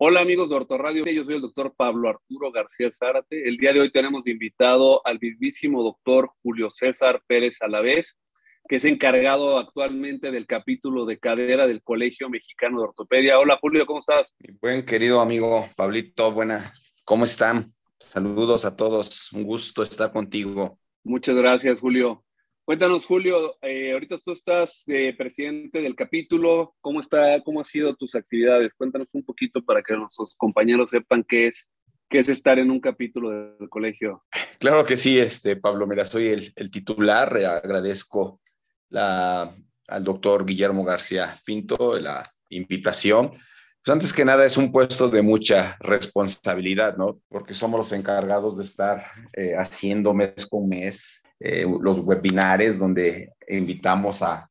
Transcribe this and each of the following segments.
Hola amigos de Ortoradio, yo soy el doctor Pablo Arturo García Zárate. El día de hoy tenemos invitado al mismísimo doctor Julio César Pérez Alavés, que es encargado actualmente del capítulo de cadera del Colegio Mexicano de Ortopedia. Hola Julio, ¿cómo estás? buen querido amigo Pablito, buena, ¿cómo están? Saludos a todos, un gusto estar contigo. Muchas gracias Julio. Cuéntanos, Julio, eh, ahorita tú estás de presidente del capítulo, ¿cómo está, cómo han sido tus actividades? Cuéntanos un poquito para que nuestros compañeros sepan qué es, qué es estar en un capítulo del colegio. Claro que sí, este, Pablo, mira, soy el, titular, agradezco la, al doctor Guillermo García Pinto la invitación. Pues antes que nada es un puesto de mucha responsabilidad, ¿no? Porque somos los encargados de estar eh, haciendo mes con mes eh, los webinares donde invitamos a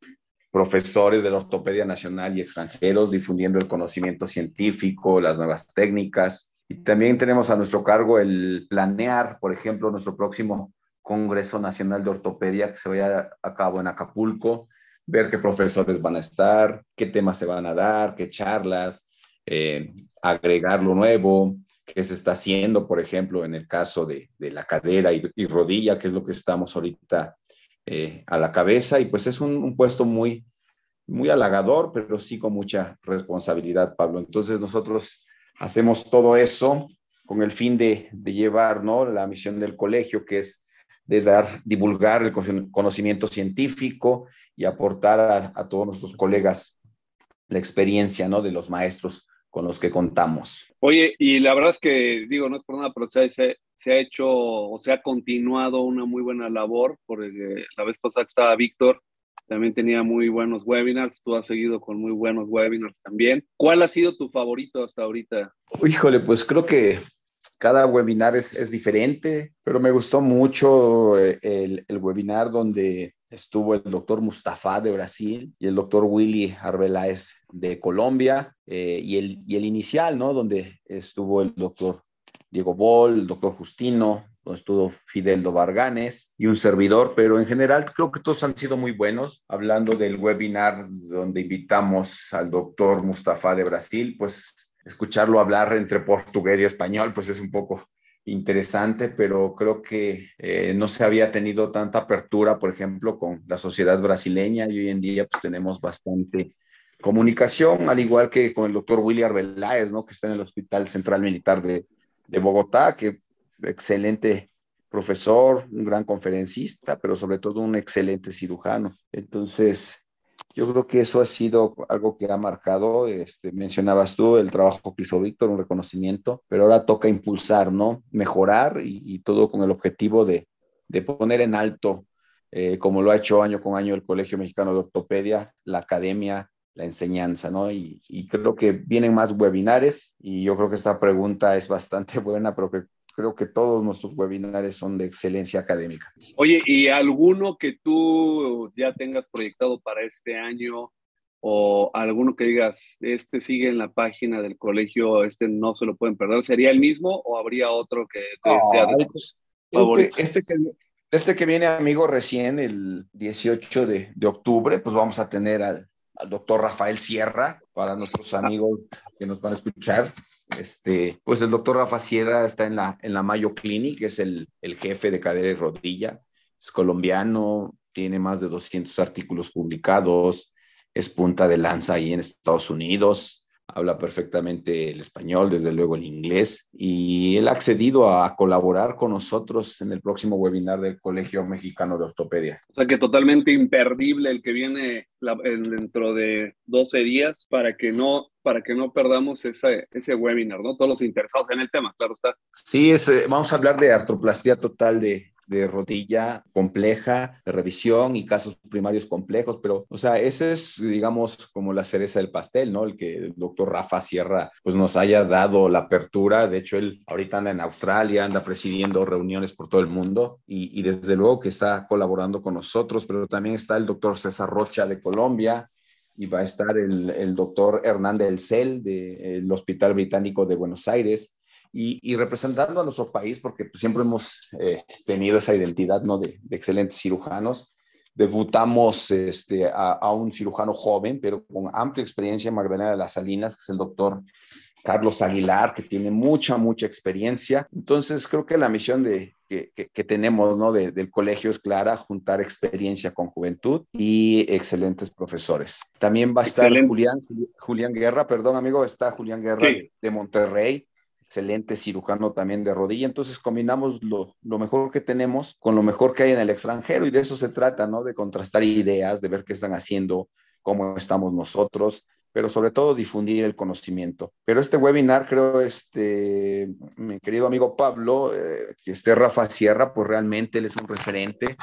profesores de la ortopedia nacional y extranjeros difundiendo el conocimiento científico, las nuevas técnicas. Y también tenemos a nuestro cargo el planear, por ejemplo, nuestro próximo Congreso Nacional de Ortopedia que se vaya a cabo en Acapulco, ver qué profesores van a estar, qué temas se van a dar, qué charlas, eh, agregar lo nuevo, que se está haciendo, por ejemplo, en el caso de, la cadera y, rodilla, que es lo que estamos ahorita eh, a la cabeza, y pues es un, puesto muy, muy halagador, pero sí con mucha responsabilidad, Pablo. Entonces nosotros hacemos todo eso con el fin de, llevar ¿no? la misión del colegio, que es de dar, divulgar el conocimiento científico y aportar a, a todos nuestros colegas la experiencia ¿no? de los maestros con los que contamos. Oye, y la verdad es que, digo, no es por nada, pero se, se, ha hecho o se ha continuado una muy buena labor, porque la vez pasada que estaba Víctor, también tenía muy buenos webinars, tú has seguido con muy buenos webinars también. ¿Cuál ha sido tu favorito hasta ahorita? Híjole, pues creo que cada webinar es, es diferente, pero me gustó mucho eh, el, el webinar donde estuvo el doctor Mustafa de Brasil y el doctor Willy Arbeláez de Colombia, eh, y, el, y el inicial, ¿no? Donde estuvo el doctor Diego Bol, el doctor Justino, donde estuvo Fideldo Varganes y un servidor, pero en general creo que todos han sido muy buenos. Hablando del webinar donde invitamos al doctor Mustafa de Brasil, pues escucharlo hablar entre portugués y español, pues es un poco interesante, pero creo que eh, no se había tenido tanta apertura, por ejemplo, con la sociedad brasileña y hoy en día pues tenemos bastante comunicación, al igual que con el doctor William Veláez, ¿no? que está en el Hospital Central Militar de, de Bogotá, que excelente profesor, un gran conferencista, pero sobre todo un excelente cirujano. Entonces, yo creo que eso ha sido algo que ha marcado, este, mencionabas tú, el trabajo que hizo Víctor, un reconocimiento, pero ahora toca impulsar, ¿no? Mejorar y, todo con el objetivo de, de poner en alto, eh, como lo ha hecho año con año el Colegio Mexicano de Ortopedia, la academia, la enseñanza, ¿no? Y, y, creo que vienen más webinares y yo creo que esta pregunta es bastante buena, pero que creo que todos nuestros webinares son de excelencia académica. Oye, ¿y alguno que tú ya tengas proyectado para este año o alguno que digas, este sigue en la página del colegio, este no se lo pueden perder, ¿sería el mismo o habría otro que, sea de este, este, que, este que viene, amigo, recién el 18 de, de octubre, pues vamos a tener al, al doctor Rafael Sierra, para nuestros amigos que nos van a escuchar. Este, pues el doctor Rafa Sierra está en la, en la Mayo Clinic, es el, el jefe de cadera y rodilla, es colombiano, tiene más de 200 artículos publicados, es punta de lanza ahí en Estados Unidos, habla perfectamente el español, desde luego el inglés, y él ha accedido a colaborar con nosotros en el próximo webinar del Colegio Mexicano de Ortopedia. O sea que totalmente imperdible el que viene dentro de 12 días para que no para que no perdamos ese, ese webinar, ¿no? Todos los interesados en el tema, claro está. Sí, es, eh, vamos a hablar de artroplastia total de, de rodilla compleja, de revisión y casos primarios complejos, pero, o sea, ese es, digamos, como la cereza del pastel, ¿no? El que el doctor Rafa Sierra, pues nos haya dado la apertura. De hecho, él ahorita anda en Australia, anda presidiendo reuniones por todo el mundo y, y desde luego que está colaborando con nosotros, pero también está el doctor César Rocha de Colombia, y va a estar el, el doctor Hernández Elcel del Hospital Británico de Buenos Aires, y, representando a nuestro país, porque pues, siempre hemos eh, tenido esa identidad ¿no? de, excelentes cirujanos. Debutamos este, a, un cirujano joven, pero con amplia experiencia, Magdalena de las Salinas, que es el doctor Carlos Aguilar, que tiene mucha, mucha experiencia. Entonces, creo que la misión de, que, que, tenemos ¿no? del colegio es clara, juntar experiencia con juventud y excelentes profesores. También va a estar Julián, Julián Guerra, perdón amigo, está Julián Guerra de Monterrey, excelente cirujano también de rodilla. Entonces combinamos lo, lo, mejor que tenemos con lo mejor que hay en el extranjero y de eso se trata, ¿no? De contrastar ideas, de ver qué están haciendo, cómo estamos nosotros pero sobre todo difundir el conocimiento. Pero este webinar, creo, este, mi querido amigo Pablo, eh, que esté Rafa Sierra, pues realmente él es un referente,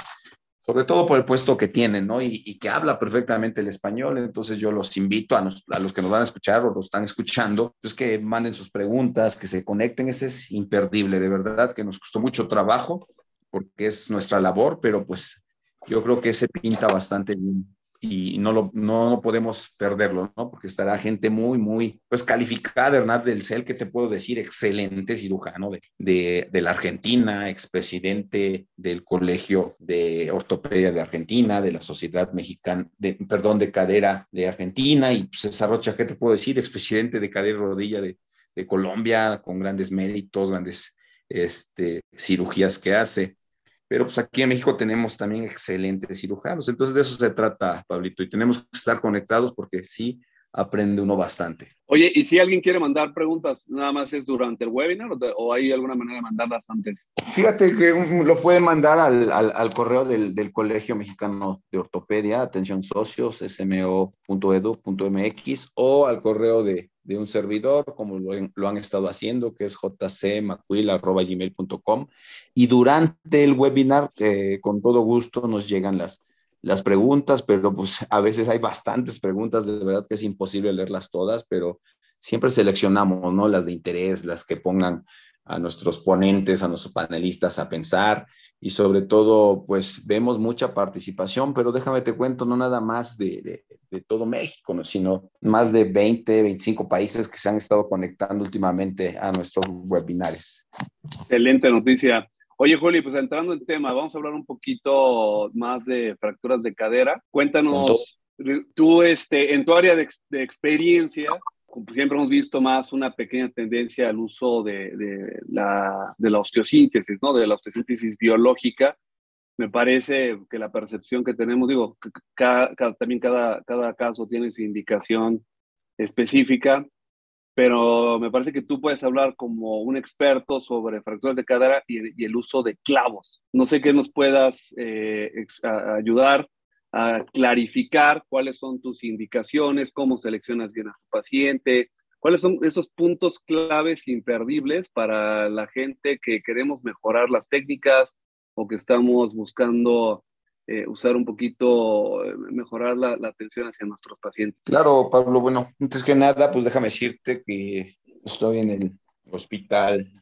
sobre todo por el puesto que tiene, ¿no? Y, que habla perfectamente el español. Entonces yo los invito a, los que nos van a escuchar o los están escuchando, pues que manden sus preguntas, que se conecten. Ese es imperdible, de verdad, que nos costó mucho trabajo porque es nuestra labor, pero pues yo creo que se pinta bastante bien y no, lo, no, podemos perderlo, ¿no? Porque estará gente muy, muy, pues calificada, Hernán del Cel, que te puedo decir, excelente cirujano de, de, la Argentina, expresidente del Colegio de Ortopedia de Argentina, de la Sociedad Mexicana, de, perdón, de Cadera de Argentina, y César Rocha, ¿qué te puedo decir? Expresidente de Cadera Rodilla de, de Colombia, con grandes méritos, grandes este, cirugías que hace pero pues aquí en México tenemos también excelentes cirujanos. Entonces de eso se trata, Pablito, y tenemos que estar conectados porque sí aprende uno bastante. Oye, y si alguien quiere mandar preguntas, nada más es durante el webinar o, hay alguna manera de mandarlas antes? Fíjate que lo pueden mandar al, al, al correo del, del, Colegio Mexicano de Ortopedia, atención socios, smo.edu.mx, o al correo de, de un servidor, como lo, han estado haciendo, que es jcmacuil.gmail.com. Y durante el webinar, eh, con todo gusto, nos llegan las, las preguntas, pero pues a veces hay bastantes preguntas, de verdad que es imposible leerlas todas, pero siempre seleccionamos, ¿no? Las de interés, las que pongan a nuestros ponentes, a nuestros panelistas a pensar y sobre todo, pues vemos mucha participación, pero déjame te cuento, no nada más de, de, todo México, sino más de 20, 25 países que se han estado conectando últimamente a nuestros webinares. Excelente noticia. Oye, Juli, pues entrando en tema, vamos a hablar un poquito más de fracturas de cadera. Cuéntanos, tú este, en tu área de, experiencia, siempre hemos visto más una pequeña tendencia al uso de, la, osteosíntesis, ¿no? De la osteosíntesis biológica. Me parece que la percepción que tenemos, digo, también cada, cada caso tiene su indicación específica, pero me parece que tú puedes hablar como un experto sobre fracturas de cadera y, el uso de clavos. No sé qué nos puedas eh, ayudar a clarificar cuáles son tus indicaciones, cómo seleccionas bien a tu paciente, cuáles son esos puntos claves imperdibles para la gente que queremos mejorar las técnicas o que estamos buscando eh, usar un poquito, eh, mejorar la, atención hacia nuestros pacientes. Claro, Pablo, bueno, antes que nada, pues déjame decirte que estoy en el Hospital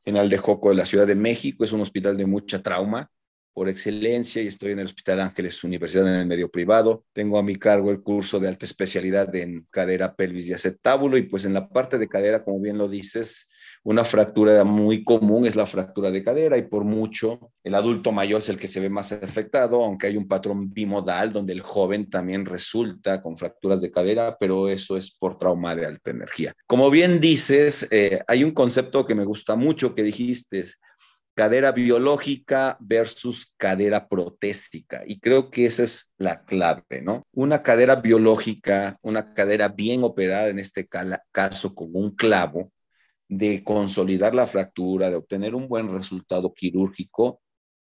General de Joco de la Ciudad de México, es un hospital de mucha trauma por excelencia y estoy en el Hospital Ángeles Universidad en el medio privado. Tengo a mi cargo el curso de alta especialidad en cadera, pelvis y acetábulo y pues en la parte de cadera, como bien lo dices, una fractura muy común es la fractura de cadera y por mucho el adulto mayor es el que se ve más afectado, aunque hay un patrón bimodal donde el joven también resulta con fracturas de cadera, pero eso es por trauma de alta energía. Como bien dices, eh, hay un concepto que me gusta mucho que dijiste, cadera biológica versus cadera protésica. Y creo que esa es la clave, ¿no? Una cadera biológica, una cadera bien operada, en este caso con un clavo, de consolidar la fractura, de obtener un buen resultado quirúrgico,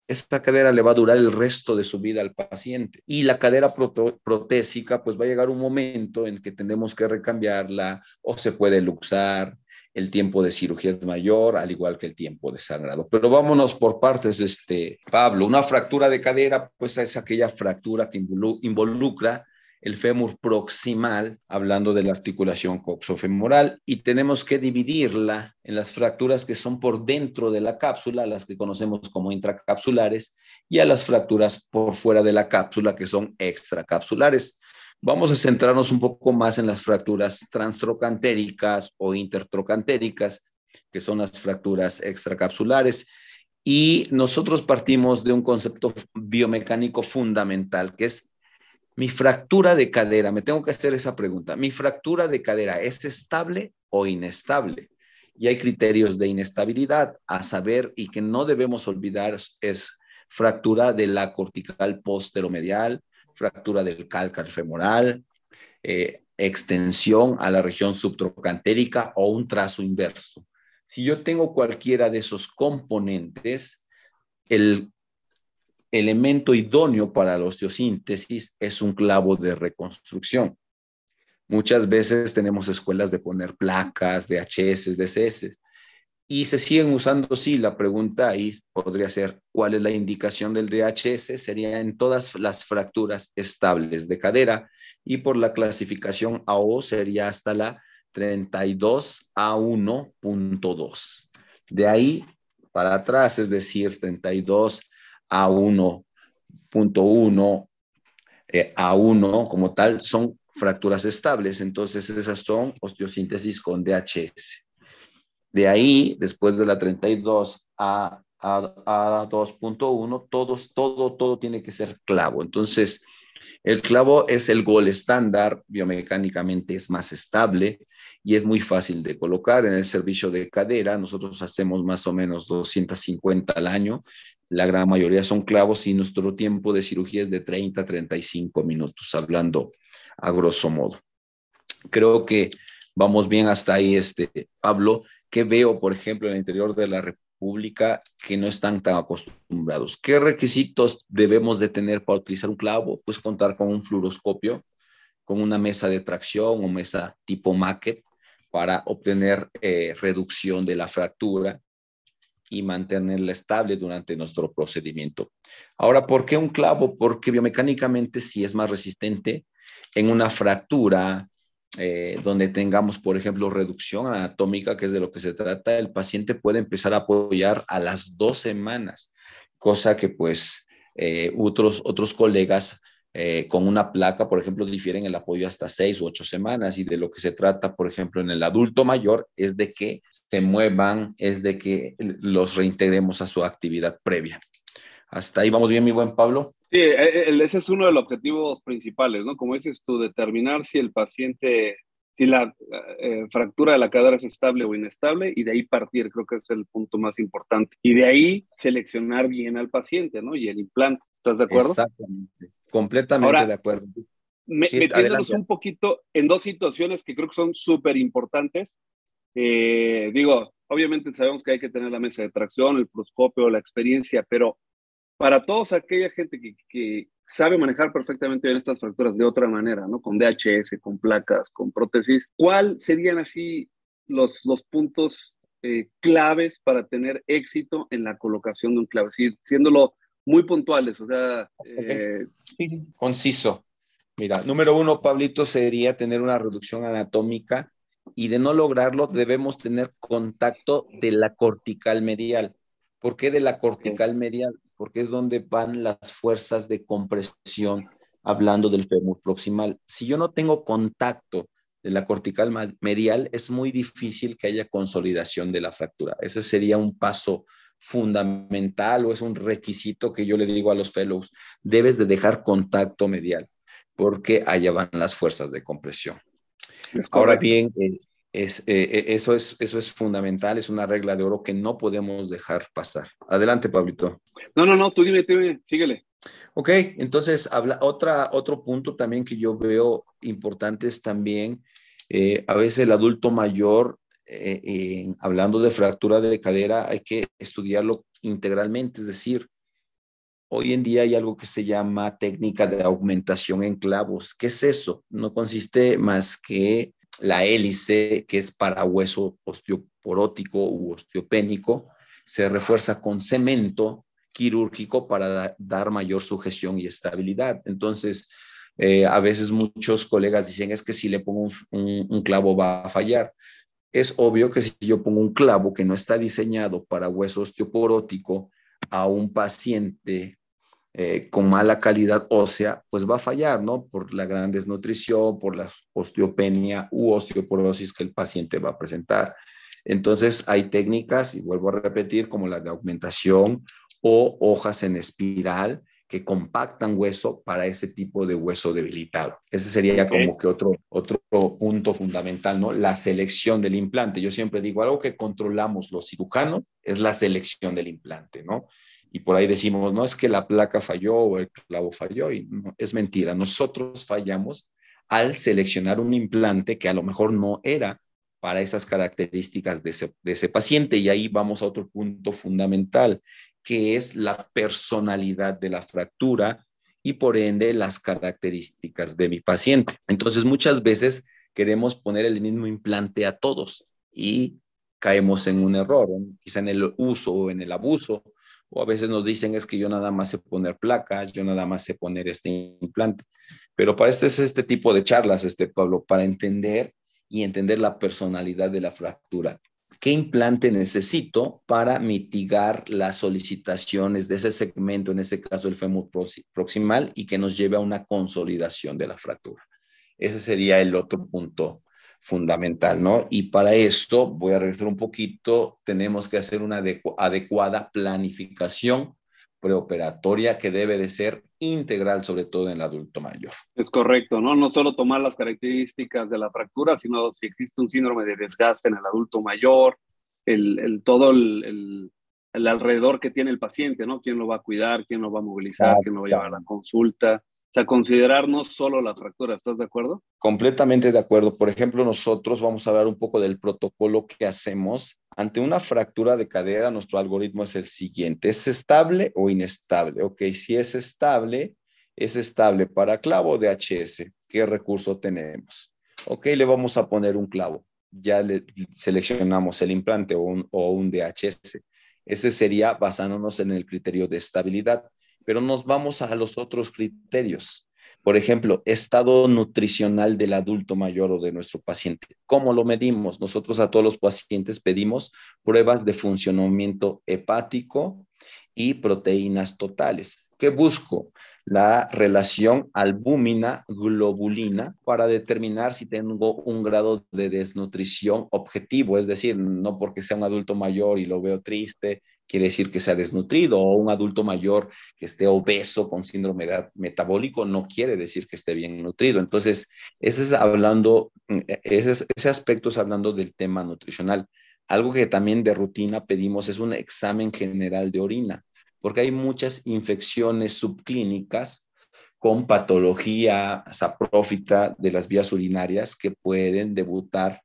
esta cadera le va a durar el resto de su vida al paciente. Y la cadera protésica, pues va a llegar un momento en que tenemos que recambiarla o se puede luxar, el tiempo de cirugía es mayor, al igual que el tiempo de sangrado. Pero vámonos por partes, este, Pablo. Una fractura de cadera, pues es aquella fractura que involucra el fémur proximal, hablando de la articulación coxofemoral, y tenemos que dividirla en las fracturas que son por dentro de la cápsula, las que conocemos como intracapsulares, y a las fracturas por fuera de la cápsula, que son extracapsulares. Vamos a centrarnos un poco más en las fracturas transtrocantéricas o intertrocantéricas, que son las fracturas extracapsulares. Y nosotros partimos de un concepto biomecánico fundamental, que es mi fractura de cadera, me tengo que hacer esa pregunta, ¿mi fractura de cadera es estable o inestable? Y hay criterios de inestabilidad a saber y que no debemos olvidar es fractura de la cortical posteromedial, fractura del cálcar femoral, eh, extensión a la región subtrocantérica o un trazo inverso. Si yo tengo cualquiera de esos componentes, el elemento idóneo para la osteosíntesis es un clavo de reconstrucción. Muchas veces tenemos escuelas de poner placas, DHS, DCS, y se siguen usando, sí, la pregunta ahí podría ser, ¿cuál es la indicación del DHS? Sería en todas las fracturas estables de cadera y por la clasificación AO sería hasta la 32 a 1.2. De ahí para atrás, es decir, 32 a 1.1 eh, a 1 como tal, son fracturas estables. Entonces, esas son osteosíntesis con DHS. De ahí, después de la 32 a, a, 2.1, todos, todo, todo tiene que ser clavo. Entonces, el clavo es el gol estándar, biomecánicamente es más estable y es muy fácil de colocar. En el servicio de cadera, nosotros hacemos más o menos 250 al año. La gran mayoría son clavos y nuestro tiempo de cirugía es de 30 a 35 minutos, hablando a grosso modo. Creo que vamos bien hasta ahí, este, Pablo. ¿Qué veo, por ejemplo, en el interior de la República que no están tan acostumbrados? ¿Qué requisitos debemos de tener para utilizar un clavo? Pues contar con un fluoroscopio, con una mesa de tracción o mesa tipo maquet para obtener eh, reducción de la fractura y mantenerla estable durante nuestro procedimiento. Ahora, ¿por qué un clavo? Porque biomecánicamente sí es más resistente en una fractura, eh, donde tengamos, por ejemplo, reducción anatómica, que es de lo que se trata, el paciente puede empezar a apoyar a las dos semanas, cosa que pues eh, otros, otros colegas eh, con una placa, por ejemplo, difieren el apoyo hasta seis u ocho semanas y de lo que se trata, por ejemplo, en el adulto mayor es de que se muevan, es de que los reintegremos a su actividad previa. Hasta ahí vamos bien, mi buen Pablo. Sí, e, e, ese es uno de los objetivos principales, ¿no? Como dices tú, determinar si el paciente, si la eh, fractura de la cadera es estable o inestable y de ahí partir, creo que es el punto más importante. Y de ahí seleccionar bien al paciente, ¿no? Y el implante, ¿estás de acuerdo? Exactamente, completamente de acuerdo. metiéndonos un poquito en dos situaciones que creo que son súper importantes. Eh, digo, obviamente sabemos que hay que tener la mesa de tracción, el proscopio, la experiencia, pero para todos aquella gente que, sabe manejar perfectamente bien estas fracturas de otra manera, ¿no? Con DHS, con placas, con prótesis, ¿cuál serían así los, los puntos eh, claves para tener éxito en la colocación de un clave? Sí, siéndolo muy puntuales, o sea... Eh, Conciso. Mira, número uno, Pablito, sería tener una reducción anatómica y de no lograrlo debemos tener contacto de la cortical medial. ¿Por qué de la cortical medial? porque es donde van las fuerzas de compresión hablando del fémur proximal. Si yo no tengo contacto de la cortical medial, es muy difícil que haya consolidación de la fractura. Ese sería un paso fundamental o es un requisito que yo le digo a los fellows, debes de dejar contacto medial porque allá van las fuerzas de compresión. Ahora bien, eh, es, eh, eh, eso, es, eso es fundamental, es una regla de oro que no podemos dejar pasar. Adelante, Pablito. No, no, no, tú dime, dime, síguele. Ok, entonces habla, otra, otro punto también que yo veo importante es también, eh, a veces el adulto mayor, hablando de fractura de cadera, hay que estudiarlo integralmente, es decir, Hoy en día hay algo que se llama técnica de augmentación en clavos. ¿Qué es eso? No consiste más que la hélice, que es para hueso osteoporótico u osteopénico, se refuerza con cemento quirúrgico para dar mayor sujeción y estabilidad. Entonces, eh, a veces muchos colegas dicen, es que si le pongo un, clavo va a fallar. Es obvio que si yo pongo un clavo que no está diseñado para hueso osteoporótico a un paciente eh, con mala calidad ósea, pues va a fallar, ¿no? Por la gran desnutrición, por la osteopenia u osteoporosis que el paciente va a presentar. Entonces, hay técnicas, y vuelvo a repetir, como la de augmentación o hojas en espiral, que compactan hueso para ese tipo de hueso debilitado. Ese sería como que otro, otro punto fundamental, ¿no? La selección del implante. Yo siempre digo, algo que controlamos los cirujanos es la selección del implante, ¿no? Y por ahí decimos, no es que la placa falló o el clavo falló, y es mentira. Nosotros fallamos al seleccionar un implante que a lo mejor no era para esas características de ese, paciente. Y ahí vamos a otro punto fundamental, que es la personalidad de la fractura y por ende las características de mi paciente. Entonces muchas veces queremos poner el mismo implante a todos y caemos en un error, quizá en el uso o en el abuso, o a veces nos dicen es que yo nada más sé poner placas, yo nada más sé poner este implante. Pero para esto es este tipo de charlas, este Pablo, para entender y entender la personalidad de la fractura qué implante necesito para mitigar las solicitaciones de ese segmento, en este caso el fémur proximal, y que nos lleve a una consolidación de la fractura. Ese sería el otro punto fundamental, ¿no? Y para esto, voy a regresar un poquito, tenemos que hacer una adecuada planificación preoperatoria que debe de ser integral, sobre todo en el adulto mayor. Es correcto, ¿no? No solo tomar las características de la fractura, sino si existe un síndrome de desgaste en el adulto mayor, el, todo el, el, alrededor que tiene el paciente, ¿no? ¿Quién lo va a cuidar? ¿Quién lo va a movilizar? ¿Quién lo va a llevar a la consulta? O sea, considerar no solo la fractura, ¿estás de acuerdo? Completamente de acuerdo. Por ejemplo, nosotros vamos a hablar un poco del protocolo que hacemos. Ante una fractura de cadera, nuestro algoritmo es el siguiente. ¿Es estable o inestable? Ok, si es estable, es estable para clavo de HS. ¿Qué recurso tenemos? Ok, le vamos a poner un clavo. Ya le seleccionamos el implante o un, o un DHS. Ese sería basándonos en el criterio de estabilidad pero nos vamos a los otros criterios. Por ejemplo, estado nutricional del adulto mayor o de nuestro paciente. ¿Cómo lo medimos? Nosotros a todos los pacientes pedimos pruebas de funcionamiento hepático y proteínas totales. ¿Qué busco? La relación albúmina-globulina para determinar si tengo un grado de desnutrición objetivo, es decir, no porque sea un adulto mayor y lo veo triste, quiere decir que sea desnutrido, o un adulto mayor que esté obeso con síndrome metabólico no quiere decir que esté bien nutrido. Entonces, ese es hablando, ese, ese aspecto es hablando del tema nutricional. Algo que también de rutina pedimos es un examen general de orina porque hay muchas infecciones subclínicas con patología saprófita de las vías urinarias que pueden debutar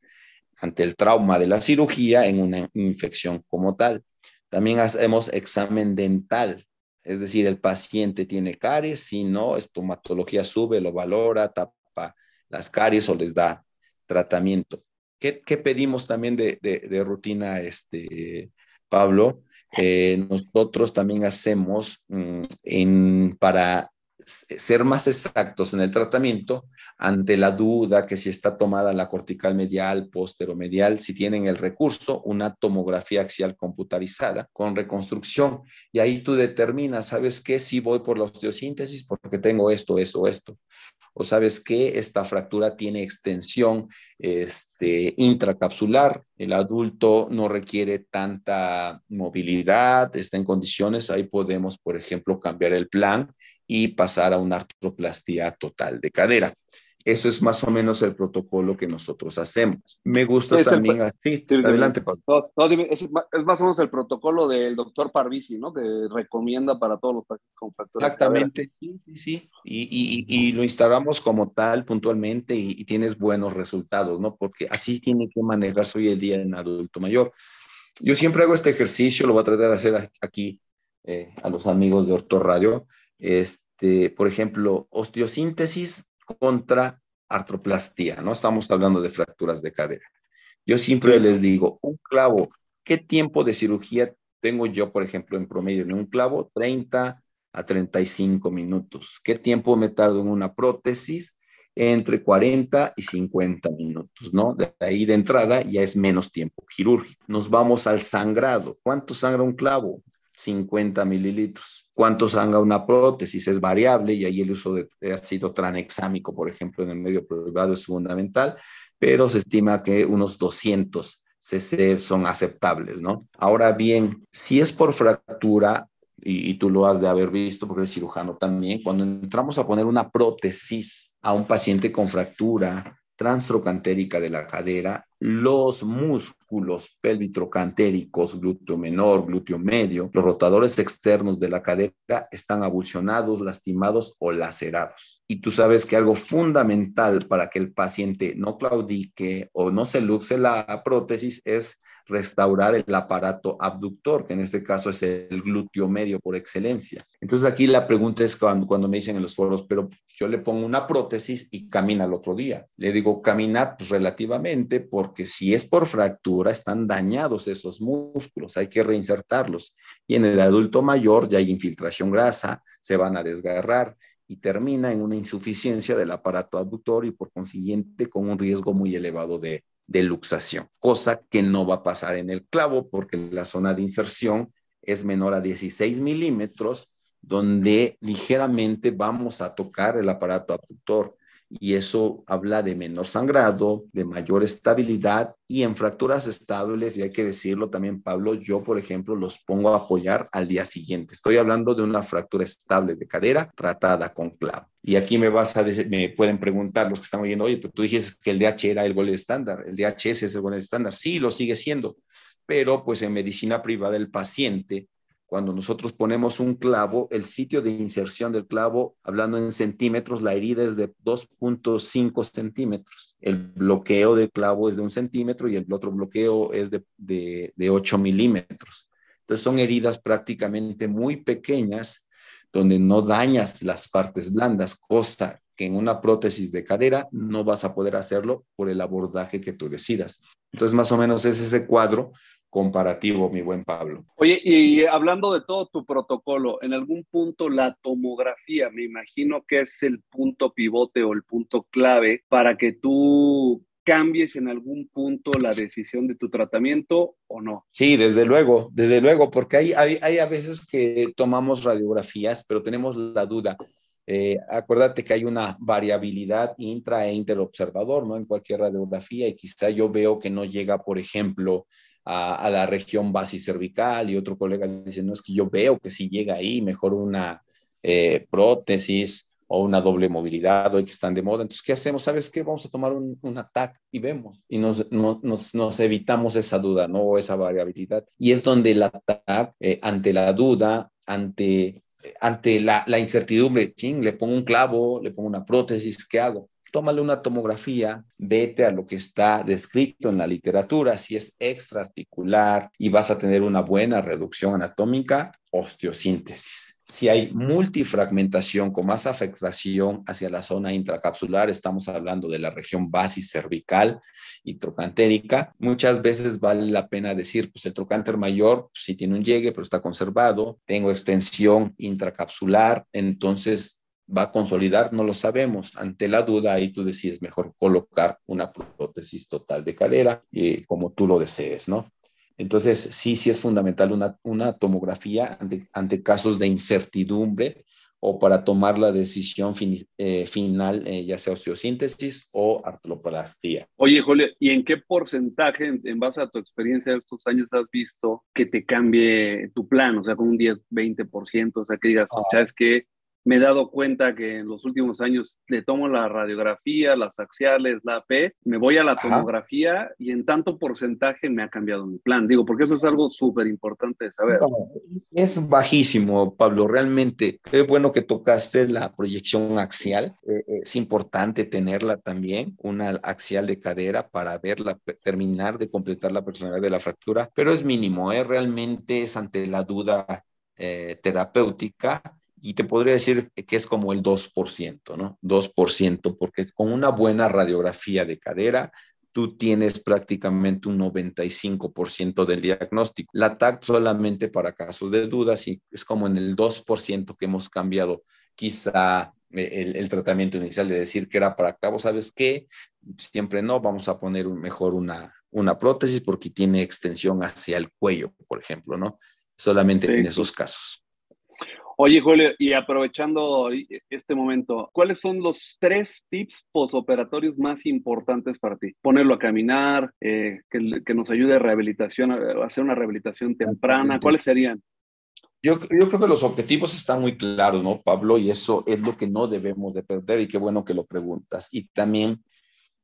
ante el trauma de la cirugía en una infección como tal. También hacemos examen dental, es decir, el paciente tiene caries, si no, estomatología sube, lo valora, tapa las caries o les da tratamiento. ¿Qué, pedimos también de, de rutina, este, Pablo? Eh, nosotros también hacemos mm, para ser más exactos en el tratamiento ante la duda que si está tomada la cortical medial, posteromedial, si tienen el recurso, una tomografía axial computarizada con reconstrucción. Y ahí tú determinas, ¿sabes qué? Si voy por la osteosíntesis porque tengo esto, esto, esto o sabes que esta fractura tiene extensión este, intracapsular, el adulto no requiere tanta movilidad, está en condiciones, ahí podemos, por ejemplo, cambiar el plan y pasar a una artroplastía total de cadera. Eso es más o menos el protocolo que nosotros hacemos. Me gusta también así. Adelante, Pablo. es, más o menos el protocolo del doctor Parvisi, ¿no? Que recomienda para todos los pacientes con fractura. Exactamente, sí, sí, sí. Y, y, y, lo instalamos como tal puntualmente y, tienes buenos resultados, ¿no? Porque así tiene que manejarse hoy el día en adulto mayor. Yo siempre hago este ejercicio, lo voy a tratar de hacer aquí eh, a los amigos de Orto Radio. Este, por ejemplo, osteosíntesis contra artroplastía, ¿no? Estamos hablando de fracturas de cadera. Yo siempre les digo, un clavo, ¿qué tiempo de cirugía tengo yo, por ejemplo, en promedio en un clavo? 30 a 35 minutos. ¿Qué tiempo me tardo en una prótesis? Entre 40 y 50 minutos, ¿no? De ahí de entrada ya es menos tiempo quirúrgico. Nos vamos al sangrado. ¿Cuánto sangra un clavo? 50 mililitros cuánto sangra una prótesis es variable y ahí el uso de ácido tranexámico, por ejemplo, en el medio privado es fundamental, pero se estima que unos 200 cc son aceptables, ¿no? Ahora bien, si es por fractura, y, y, tú lo has de haber visto porque eres cirujano también, cuando entramos a poner una prótesis a un paciente con fractura transtrocantérica de la cadera, los músculos pelvitrocantéricos, glúteo menor, glúteo medio, los rotadores externos de la cadera están abulsionados, lastimados o lacerados. Y tú sabes que algo fundamental para que el paciente no claudique o no se luxe la prótesis es restaurar el aparato abductor, que en este caso es el glúteo medio por excelencia. Entonces aquí la pregunta es cuando, cuando me dicen en los foros, pero yo le pongo una prótesis y camina el otro día. Le digo caminar pues, relativamente porque si es por fractura están dañados esos músculos, hay que reinsertarlos. Y en el adulto mayor ya hay infiltración grasa, se van a desgarrar y termina en una insuficiencia del aparato abductor y por consiguiente con un riesgo muy elevado de, de luxación, cosa que no va a pasar en el clavo porque la zona de inserción es menor a 16 milímetros, donde ligeramente vamos a tocar el aparato abductor y eso habla de menor sangrado, de mayor estabilidad y en fracturas estables, y hay que decirlo también, Pablo, yo, por ejemplo, los pongo a apoyar al día siguiente. Estoy hablando de una fractura estable de cadera tratada con clavo. Y aquí me vas a me pueden preguntar los que están oyendo, oye, pero tú dijiste que el DH era el gol estándar, el DHS es el gol estándar. Sí, lo sigue siendo, pero pues en medicina privada el paciente cuando nosotros ponemos un clavo, el sitio de inserción del clavo, hablando en centímetros, la herida es de 2.5 centímetros. El bloqueo del clavo es de un centímetro y el otro bloqueo es de, de, de 8 milímetros. Entonces son heridas prácticamente muy pequeñas donde no dañas las partes blandas, cosa que en una prótesis de cadera no vas a poder hacerlo por el abordaje que tú decidas. Entonces, más o menos es ese cuadro comparativo, mi buen Pablo. Oye, y hablando de todo tu protocolo, en algún punto la tomografía, me imagino que es el punto pivote o el punto clave para que tú cambies en algún punto la decisión de tu tratamiento o no. Sí, desde luego, desde luego, porque hay, hay, hay a veces que tomamos radiografías, pero tenemos la duda. Eh, acuérdate que hay una variabilidad intra e interobservador, ¿no? En cualquier radiografía y quizá yo veo que no llega, por ejemplo, a, la región cervical y otro colega dice, no, es que yo veo que si llega ahí, mejor una eh, prótesis o una doble movilidad hoy que están de moda. Entonces, ¿qué hacemos? ¿Sabes qué? Vamos a tomar un, un ataque y vemos y nos, nos, nos, evitamos esa duda, ¿no? O esa variabilidad. Y es donde el ataque, eh, ante la duda, ante, ante la, la incertidumbre, ching, le pongo un clavo, le pongo una prótesis, ¿qué hago? Tómale una tomografía, vete a lo que está descrito en la literatura, si es extraarticular y vas a tener una buena reducción anatómica, osteosíntesis. Si hay multifragmentación con más afectación hacia la zona intracapsular, estamos hablando de la región basis cervical y trocantérica, muchas veces vale la pena decir, pues el trocánter mayor sí tiene un llegue, pero está conservado, tengo extensión intracapsular, entonces va a consolidar, no lo sabemos. Ante la duda, ahí tú decides mejor colocar una prótesis total de cadera, eh, como tú lo desees, ¿no? Entonces, sí, sí es fundamental una, una tomografía ante, ante, casos de incertidumbre o para tomar la decisión eh, final, eh, ya sea osteosíntesis o artroplastía. Oye, Julio, ¿y en qué porcentaje, en, en, base a tu experiencia de estos años, has visto que te cambie tu plan? O sea, con un 10, 20%, o sea, que digas, ah. ¿sabes qué? Me he dado cuenta que en los últimos años le tomo la radiografía, las axiales, la AP, me voy a la tomografía y en tanto porcentaje me ha cambiado mi plan. Digo, porque eso es algo súper importante de saber. es bajísimo, Pablo. Realmente, qué bueno que tocaste la proyección axial. Eh, es importante tenerla también, una axial de cadera para verla, terminar de completar la personalidad de la fractura, pero es mínimo, ¿eh? realmente es ante la duda eh, terapéutica y te podría decir que es como el 2%, ¿no? 2%, porque con una buena radiografía de cadera, tú tienes prácticamente un 95% del diagnóstico. La TAC solamente para casos de dudas y es como en el 2% que hemos cambiado quizá el, el, tratamiento inicial de decir que era para clavos, ¿sabes qué? Siempre no, vamos a poner mejor una, una prótesis porque tiene extensión hacia el cuello, por ejemplo, ¿no? Solamente en esos casos. Oye, Julio, y aprovechando este momento, ¿cuáles son los tres tips posoperatorios más importantes para ti? Ponerlo a caminar, eh, que, que, nos ayude a rehabilitación, a hacer una rehabilitación temprana, ¿cuáles serían? Yo, yo, creo que los objetivos están muy claros, ¿no, Pablo? Y eso es lo que no debemos de perder y qué bueno que lo preguntas. Y también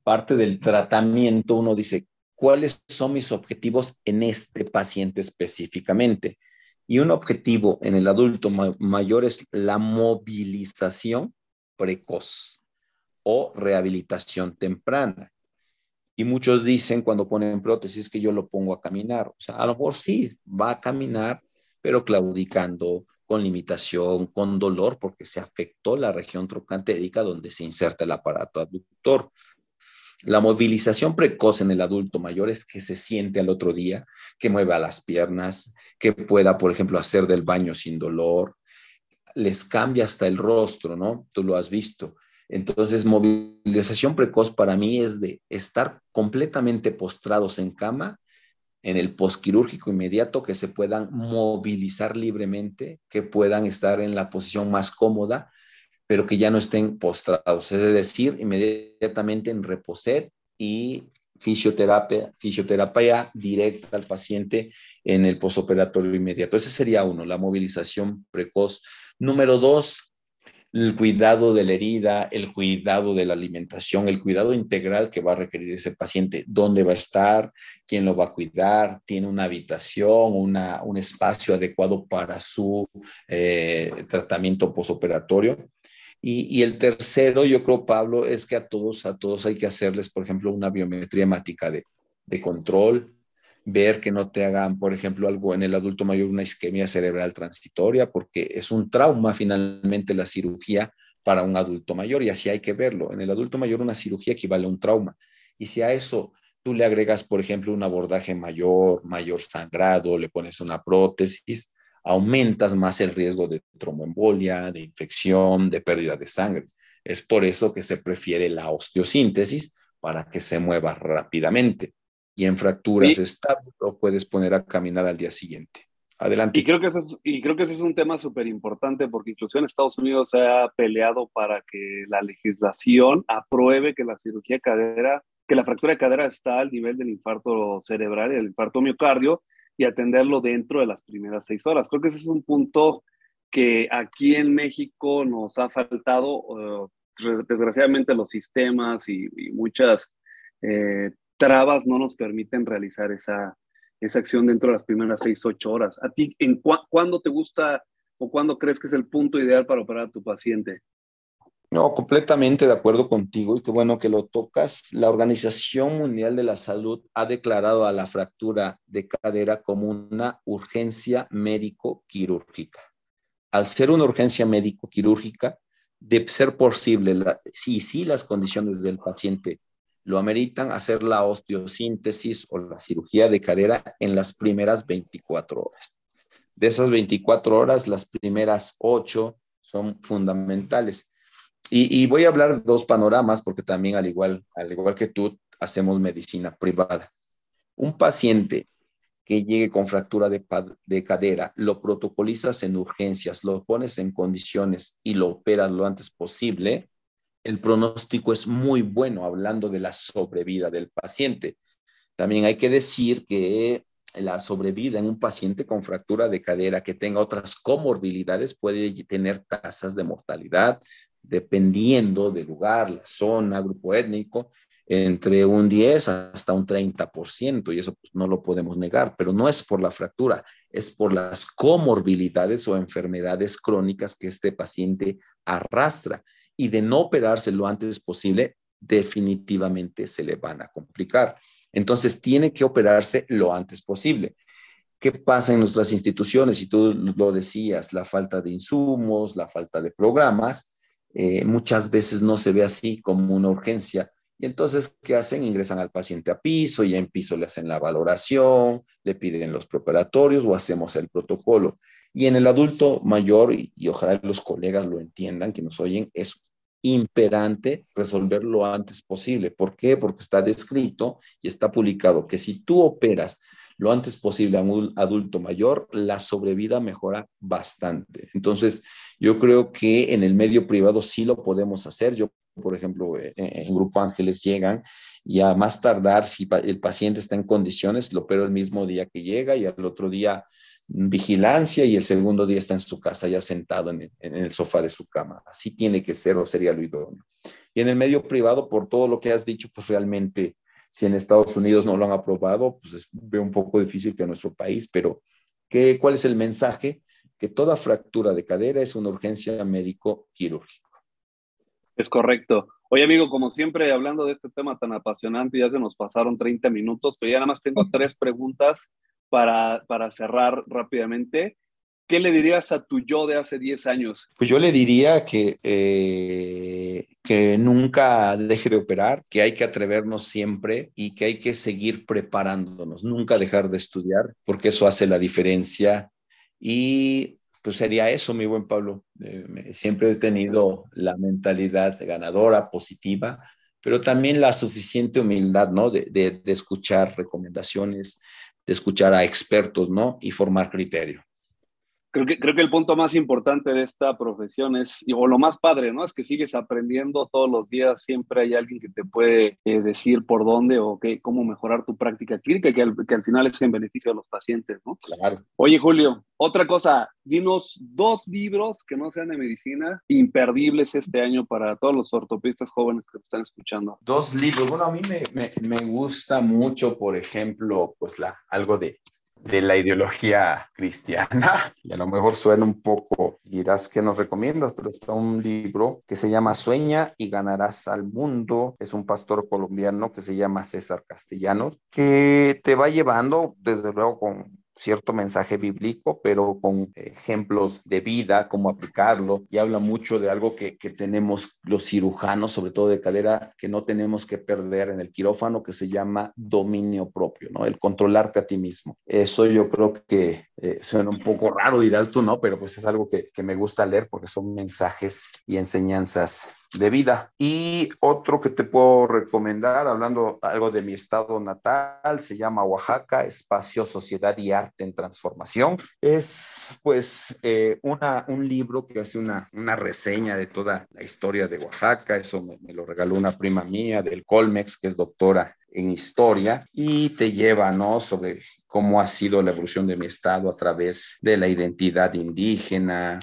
parte del tratamiento, uno dice, ¿cuáles son mis objetivos en este paciente específicamente? Y un objetivo en el adulto mayor es la movilización precoz o rehabilitación temprana. Y muchos dicen cuando ponen prótesis que yo lo pongo a caminar. O sea, a lo mejor sí, va a caminar, pero claudicando, con limitación, con dolor, porque se afectó la región troncantérica donde se inserta el aparato abductor. La movilización precoz en el adulto mayor es que se siente al otro día, que mueva las piernas, que pueda, por ejemplo, hacer del baño sin dolor. Les cambia hasta el rostro, ¿no? Tú lo has visto. Entonces, movilización precoz para mí es de estar completamente postrados en cama en el posquirúrgico inmediato, que se puedan movilizar libremente, que puedan estar en la posición más cómoda, pero que ya no estén postrados, es decir, inmediatamente en reposet y fisioterapia, fisioterapia directa al paciente en el posoperatorio inmediato. Ese sería uno, la movilización precoz. Número dos, el cuidado de la herida, el cuidado de la alimentación, el cuidado integral que va a requerir ese paciente, dónde va a estar, quién lo va a cuidar, tiene una habitación, una, un espacio adecuado para su eh, tratamiento posoperatorio. Y, el tercero, yo creo, Pablo, es que a todos, a todos hay que hacerles, por ejemplo, una biometría hemática de control, ver que no te hagan, por ejemplo, algo en el adulto mayor, una isquemia cerebral transitoria, porque es un trauma finalmente la cirugía para un adulto mayor y así hay que verlo. En el adulto mayor una cirugía equivale a un trauma. Y si a eso tú le agregas, por ejemplo, un abordaje mayor, mayor sangrado, le pones una prótesis, aumentas más el riesgo de tromboembolia, de infección, de pérdida de sangre. Es por eso que se prefiere la osteosíntesis para que se mueva rápidamente y en fracturas estables lo puedes poner a caminar al día siguiente. Adelante. Y creo que ese es, y creo que ese es un tema súper importante porque incluso en Estados Unidos se ha peleado para que la legislación apruebe que la cirugía de cadera, que la fractura de cadera está al nivel del infarto cerebral y del infarto miocardio y atenderlo dentro de las primeras seis horas. Creo que ese es un punto que aquí en México nos ha faltado. Eh, desgraciadamente los sistemas y, muchas eh, trabas no nos permiten realizar esa, esa acción dentro de las primeras seis, ocho horas. ¿A ti en cuándo te gusta o cuándo crees que es el punto ideal para operar a tu paciente? No, completamente de acuerdo contigo y qué bueno que lo tocas. La Organización Mundial de la Salud ha declarado a la fractura de cadera como una urgencia médico-quirúrgica. Al ser una urgencia médico-quirúrgica, de ser posible, si sí las condiciones del paciente lo ameritan hacer la osteosíntesis o la cirugía de cadera en las primeras 24 horas. De esas 24 horas, las primeras 8 son fundamentales. Y, voy a hablar dos panoramas porque también al igual, al igual que tú, hacemos medicina privada. Un paciente que llegue con fractura de, de, cadera, lo protocolizas en urgencias, lo pones en condiciones y lo operas lo antes posible, el pronóstico es muy bueno hablando de la sobrevida del paciente. También hay que decir que la sobrevida en un paciente con fractura de cadera que tenga otras comorbilidades puede tener tasas de mortalidad dependiendo del lugar, la zona, grupo étnico, entre un 10 hasta un 30%, y eso pues, no lo podemos negar, pero no es por la fractura, es por las comorbilidades o enfermedades crónicas que este paciente arrastra y de no operarse lo antes posible, definitivamente se le van a complicar. Entonces, tiene que operarse lo antes posible. ¿Qué pasa en nuestras instituciones? Y tú lo decías, la falta de insumos, la falta de programas, eh, muchas veces no se ve así como una urgencia. Y entonces, ¿qué hacen? Ingresan al paciente a piso y en piso le hacen la valoración, le piden los preparatorios o hacemos el protocolo. Y en el adulto mayor, y, y ojalá los colegas lo entiendan, que nos oyen, es imperante resolver lo antes posible. ¿Por qué? Porque está descrito y está publicado que si tú operas lo antes posible a un adulto mayor, la sobrevida mejora bastante. Entonces, yo creo que en el medio privado sí lo podemos hacer. Yo, por ejemplo, eh, en, Grupo Ángeles llegan y a más tardar, si el paciente está en condiciones, lo opero el mismo día que llega y al otro día vigilancia y el segundo día está en su casa ya sentado en el, sofá de su cama. Así tiene que ser o sería lo idóneo. Y en el medio privado, por todo lo que has dicho, pues realmente, si en Estados Unidos no lo han aprobado, pues veo un poco difícil que en nuestro país, pero ¿qué, ¿cuál es el mensaje? Que toda fractura de cadera es una urgencia médico-quirúrgica. Es correcto. Oye, amigo, como siempre, hablando de este tema tan apasionante, ya se nos pasaron 30 minutos, pero ya nada más tengo tres preguntas para, para cerrar rápidamente. ¿Qué le dirías a tu yo de hace 10 años? Pues yo le diría que, eh, que nunca deje de operar, que hay que atrevernos siempre y que hay que seguir preparándonos, nunca dejar de estudiar, porque eso hace la diferencia. Y pues sería eso, mi buen Pablo. Eh, siempre he tenido la mentalidad ganadora, positiva, pero también la suficiente humildad, ¿no? De, de, escuchar recomendaciones, de escuchar a expertos, ¿no? Y formar criterio creo que, creo que el punto más importante de esta profesión es, o lo más padre, ¿no? Es que sigues aprendiendo todos los días, siempre hay alguien que te puede eh, decir por dónde o qué, cómo mejorar tu práctica clínica, que al, que al final es en beneficio de los pacientes, ¿no? Claro. Oye, Julio, otra cosa, dinos dos libros que no sean de medicina imperdibles este año para todos los ortopedistas jóvenes que están escuchando. Dos libros, bueno, a mí me, me, me gusta mucho, por ejemplo, pues la, algo de de la ideología cristiana. Y a lo mejor suena un poco, dirás que nos recomiendas, pero está un libro que se llama Sueña y ganarás al mundo. Es un pastor colombiano que se llama César Castellanos, que te va llevando, desde luego, con cierto mensaje bíblico, pero con ejemplos de vida, cómo aplicarlo, y habla mucho de algo que, que, tenemos los cirujanos, sobre todo de cadera, que no tenemos que perder en el quirófano, que se llama dominio propio, ¿no? El controlarte a ti mismo. Eso yo creo que eh, suena un poco raro, dirás tú, ¿no? Pero pues es algo que, que me gusta leer porque son mensajes y enseñanzas de vida. Y otro que te puedo recomendar, hablando algo de mi estado natal, se llama Oaxaca, Espacio, Sociedad y Arte en Transformación. Es pues eh, una, un libro que hace una, una reseña de toda la historia de Oaxaca. Eso me, me lo regaló una prima mía del Colmex, que es doctora en historia y te lleva, ¿no? Sobre cómo ha sido la evolución de mi estado a través de la identidad indígena,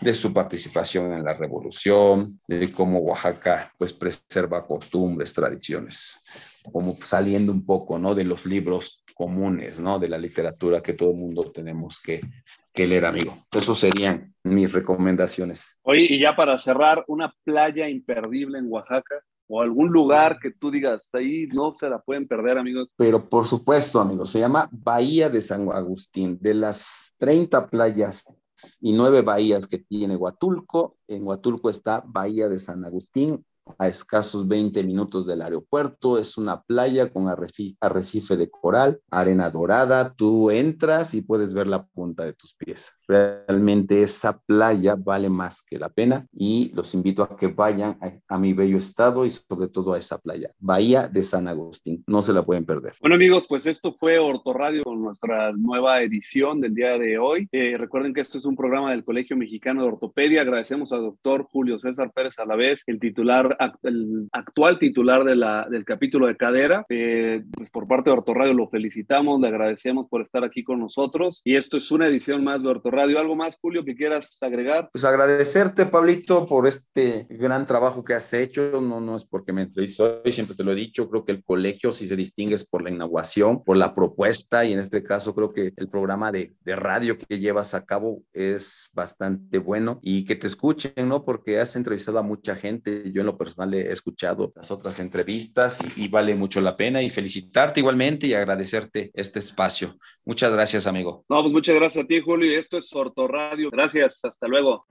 de su participación en la revolución, de cómo Oaxaca pues preserva costumbres, tradiciones, como saliendo un poco, ¿no? De los libros comunes, ¿no? De la literatura que todo el mundo tenemos que, que leer, amigo. Esos serían mis recomendaciones. Oye, y ya para cerrar, una playa imperdible en Oaxaca o algún lugar que tú digas, ahí no se la pueden perder, amigos. Pero por supuesto, amigos, se llama Bahía de San Agustín. De las 30 playas y nueve bahías que tiene Huatulco. En Huatulco está Bahía de San Agustín, a escasos 20 minutos del aeropuerto. Es una playa con arrecife de coral, arena dorada. Tú entras y puedes ver la punta de tus pies. Realmente esa playa vale más que la pena y los invito a que vayan a, mi bello estado y sobre todo a esa playa, Bahía de San Agustín. No se la pueden perder. Bueno amigos, pues esto fue Radio con nuestra nueva edición del día de hoy. Eh, recuerden que esto es un programa del Colegio Mexicano de Ortopedia. Agradecemos al doctor Julio César Pérez a la vez, el titular el actual titular de la, del capítulo de cadera. Eh, pues por parte de Ortorradio lo felicitamos, le agradecemos por estar aquí con nosotros y esto es una edición más de Ortorradio. ¿Algo más, Julio, que quieras agregar? Pues agradecerte, Pablito, por este gran trabajo que has hecho. No, no es porque me entrevisto hoy, siempre te lo he dicho, creo que el colegio si se distingue es por la inauguración, por la propuesta y en este caso creo que el programa de, de radio que llevas a cabo es bastante bueno y que te escuchen, ¿no? Porque has entrevistado a mucha gente. Yo en lo personal he escuchado las otras entrevistas y, vale mucho la pena y felicitarte igualmente y agradecerte este espacio. Muchas gracias, amigo. No, pues muchas gracias a ti, Julio. Esto es Sorto Radio. Gracias, hasta luego.